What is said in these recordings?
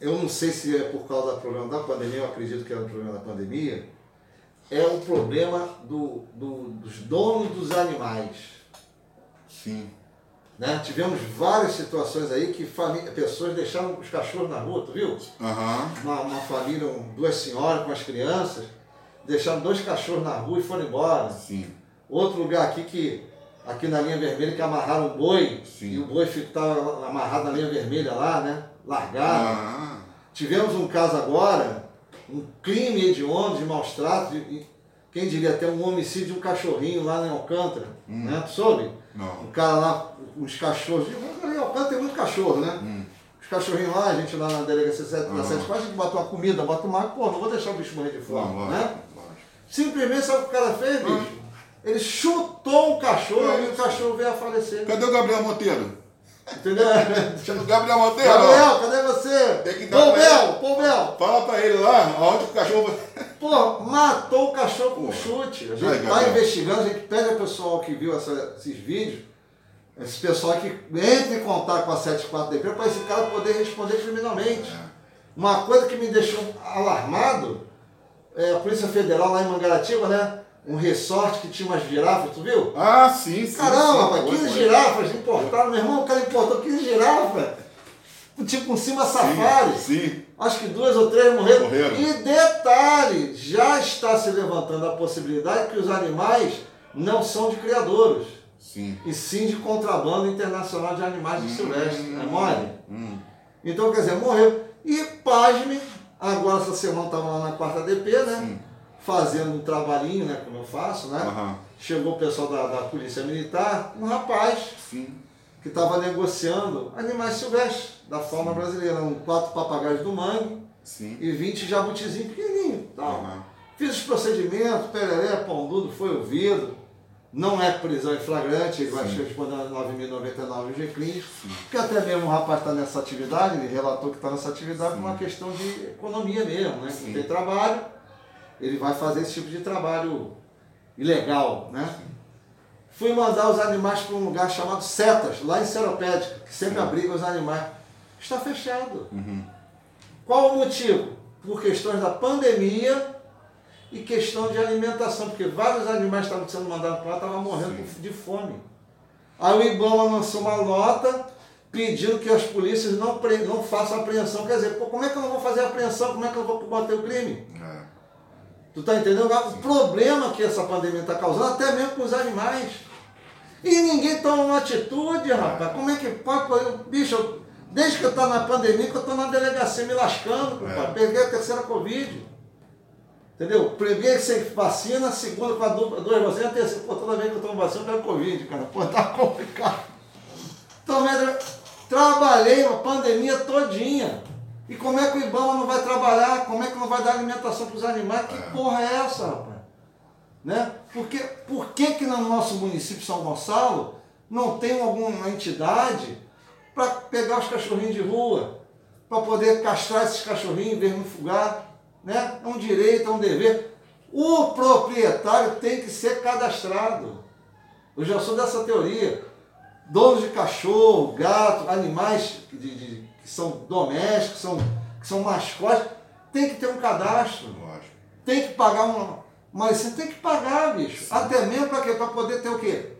eu não sei se é por causa do problema da pandemia, eu acredito que é o problema da pandemia, é o problema do, do, dos donos dos animais. Sim. Né? Tivemos várias situações aí que pessoas deixaram os cachorros na rua, tu viu? Aham. Uma, uma família, duas senhoras com as crianças, deixaram dois cachorros na rua e foram embora. Sim. Outro lugar aqui que, aqui na linha vermelha, que amarraram um boi, Sim. e o boi estava amarrado na linha vermelha lá, né? Largado. Ah. Tivemos um caso agora, um crime hediondo de maus tratos, e- e quem diria até um homicídio de um cachorrinho lá em Alcântara, né? Tu soube? Não. Um cara lá, uns cachorros, em Alcântara tem muito cachorro, né? Hum. Os cachorrinhos lá, a gente lá na delegacia 7 da Aham. 7 a gente bota uma comida, bota uma água, pô, não vou deixar o bicho morrer de fome, Não, né? Simplesmente sabe o que o cara fez, Ah. bicho? Ele chutou um cachorro É e o cachorro veio a falecer. Cadê o Gabriel Monteiro? Entendeu? Chama o Gabriel Monteiro. Gabriel, cadê você? Tem que dar pra Pô, ele. Pô, Bel, Fala pra ele lá, onde o cachorro. Pô, matou o cachorro com Pô. chute. A gente está Gabriel. investigando, a gente pede ao pessoal que viu essa- esses vídeos, esse pessoal que entre em contato com a 74 da empresa para esse cara poder responder criminalmente. Uma coisa que me deixou alarmado, é a Polícia Federal lá em Mangaratiba, né? Um resort que tinha umas girafas, tu viu? Ah, sim, sim. Caramba, sim. rapaz, Foi, 15 foi. girafas importaram, meu irmão, o cara importou 15 girafas. Tipo um cima safari. Sim. Acho que duas ou três morreram. Morreram. E detalhe, já está se levantando a possibilidade que os animais não são de criadouros, Sim. e sim de contrabando internacional de animais de silvestre. É mole? Hum. Então, quer dizer, morreu. E pasme, agora essa semana estava lá na quarta DP, né? Sim. Fazendo um trabalhinho, né? Como eu faço, né? Aham. Chegou o pessoal da, da Polícia Militar, um rapaz Sim. que estava negociando animais silvestres da fauna brasileira, um quatro papagaios do mangue Sim. e 20 jabutizinhos pequenininhos. Tal. Aham. Fiz os procedimentos, pereré, pão duro, foi ouvido. Não é prisão em flagrante, ele vai responder a 9.099 GCLINs, porque até mesmo o rapaz está nessa atividade, ele relatou que está nessa atividade por uma questão de economia mesmo, né? Não tem trabalho, ele vai fazer esse tipo de trabalho ilegal, né? Fui mandar os animais para um lugar chamado Setas, lá em Seropédica, que sempre Sim. abriga os animais. Está fechado. Uhum. Qual o motivo? Por questões da pandemia e questão de alimentação, porque vários animais estavam sendo mandados para lá estavam morrendo Sim. de fome. Aí o IBAMA lançou uma nota pedindo que as polícias não, não façam apreensão. Quer dizer, como é que eu não vou fazer apreensão? Como é que eu vou combater o crime? Tu tá entendendo? O problema que essa pandemia está causando, até mesmo com os animais. E ninguém toma uma atitude, rapaz. Como é que pode? Bicho, desde que eu tô na pandemia, que eu tô na delegacia me lascando, compadre. É. Peguei a terceira Covid. Entendeu? Primeiro sem vacina, segunda com a dupla, duas vacinas, a terceira, pô, toda vez que eu tomo vacina, eu pego Covid, cara. Pô, tá complicado. Então, trabalhei a pandemia todinha. E como é que o Ibama não vai trabalhar? Como é que não vai dar alimentação para os animais? Que É. porra é essa, rapaz? Né? Porque, por que que no nosso município de São Gonçalo não tem alguma entidade para pegar os cachorrinhos de rua, para poder castrar esses cachorrinhos, vermifugar? Né? É um direito, é um dever. O proprietário tem que ser cadastrado. Eu já sou dessa teoria. Donos de cachorro, gato, animais de- de- que são domésticos, que são, que são mascotes, tem que ter um cadastro. Lógico. Tem que pagar uma. Mas você tem que pagar, bicho. Até mesmo para quê? Para poder ter o quê?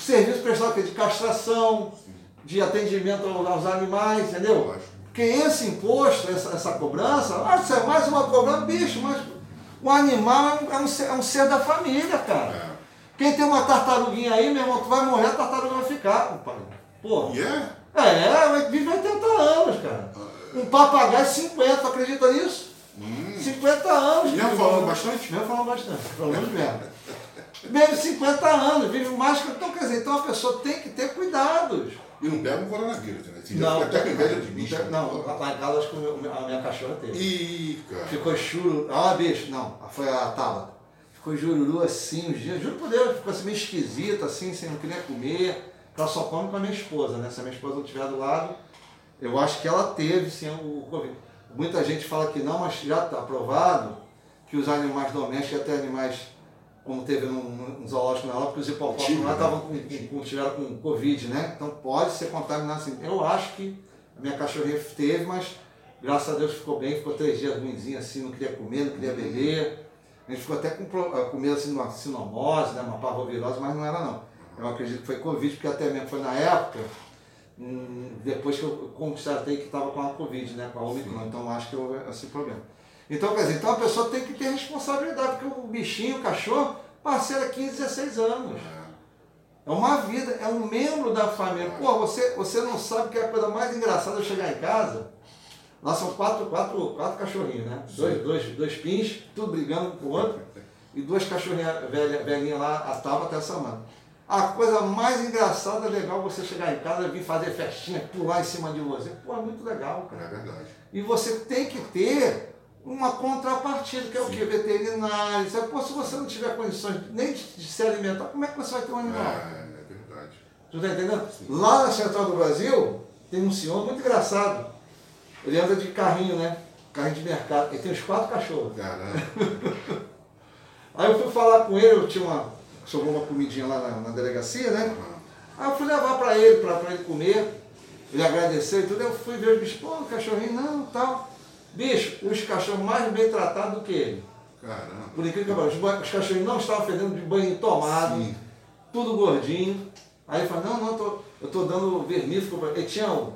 Serviço prestado aqui de castração, de atendimento aos animais, entendeu? Lógico. Porque esse imposto, essa, essa cobrança, ah, isso é mais uma cobrança, bicho, mas o animal é um, é um ser, é um ser da família, cara. É. Quem tem uma tartaruguinha aí, meu irmão, tu vai morrer, a tartaruga vai ficar, compadre. Porra. E é? É, vive 80 anos, cara. Um papagaio 50, tu acredita nisso? Hum. 50 anos. Mesmo vive- falando bastante? Mesmo falando bastante, falando mesmo. Vive 50 anos, vive mais que. Então, quer dizer, então a pessoa tem que ter cuidados. E não pega o coronavírus, né? Já fica até com inveja de bicho. né? Não, lá em casa acho que a minha cachorra teve. Ih, cara. Ficou chururu. Ah, bicho, não, foi a Tabata. Ficou jururu assim, uns dias, juro por Deus, ficou assim meio esquisita, assim, sem não querer comer. Ela só come com a minha esposa, né? Se a minha esposa não estiver do lado, eu acho que ela teve sim o Covid. Muita gente fala que não, mas já está aprovado que os animais domésticos, até animais, como teve num, zoológico na Europa, que os hipopótamos lá né? estavam com, com, tiveram com Covid, né? Então pode ser contaminado assim. Eu acho que a minha cachorrinha teve, mas Graças a Deus ficou bem, ficou três dias ruimzinho assim, não queria comer, não queria beber. A gente ficou até com, com medo assim, de uma sinomose, né, uma parvovirose, mas não era não. Eu acredito que foi Covid, porque até mesmo foi na época, depois que eu constatei que estava com a Covid, né, com a Omicron, então acho que houve esse problema. Então, quer dizer, então a pessoa tem que ter responsabilidade, porque o bichinho, o cachorro, parceira 15, 16 anos. É uma vida, é um membro da família. Pô, você, você não sabe que é a coisa mais engraçada é chegar em casa. Lá são quatro, quatro, quatro cachorrinhos, né? Dois, dois, dois pins, tudo brigando com o outro. E duas cachorrinhas velhinhas lá, a Tava até a Samanta. A coisa mais engraçada, legal é você chegar em casa, vir fazer festinha, pular em cima de você. Pô, é muito legal, cara. É verdade. E você tem que ter uma contrapartida, que é Sim. o quê? Veterinário. Pô, se você não tiver condições nem de, de, se alimentar, como é que você vai ter um animal? É, é verdade. Tu tá entendendo? Sim. Lá na Central do Brasil, tem um senhor muito engraçado. Ele anda de carrinho, né? Carrinho de mercado. Ele tem uns quatro cachorros. Caramba. Aí eu fui falar com ele, eu tinha uma. Sobrou uma comidinha lá na, na delegacia, né? Aí eu fui levar para ele, para ele comer. Ele agradeceu e tudo. Eu fui ver o bicho, pô, cachorrinho, não, tal. Bicho, os cachorros mais bem tratados do que ele. Caramba. Por incrível que pareça, os cachorrinhos não estavam fedendo de banho tomado, Sim. tudo gordinho. Aí ele falou, não, não, tô, eu estou dando vermífugo para ele. tinha um,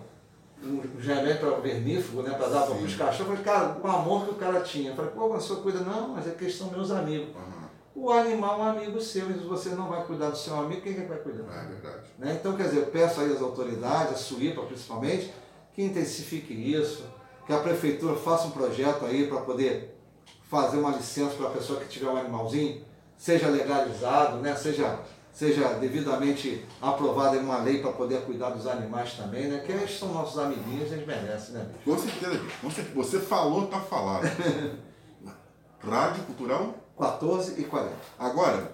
um remédio para vermífugo, né, para dar para os cachorros. Eu falei, cara, o amor que o cara tinha. Eu falei, pô, mas o senhor cuida? Não, mas é questão meus amigos. Uhum. O animal é um amigo seu, e se você não vai cuidar do seu amigo, quem é que vai cuidar? É verdade. Né? Então, quer dizer, eu peço aí às autoridades, a SUIPA principalmente, que intensifique isso, que a prefeitura faça um projeto aí para poder fazer uma licença para a pessoa que tiver um animalzinho, seja legalizado, né? seja, seja devidamente aprovada em uma lei para poder cuidar dos animais também, né? Que eles são nossos amiguinhos, eles merecem, né? Bicho? Com certeza, com certeza. Você falou, está falado. Rádio Cultural? 14 e 40. Agora,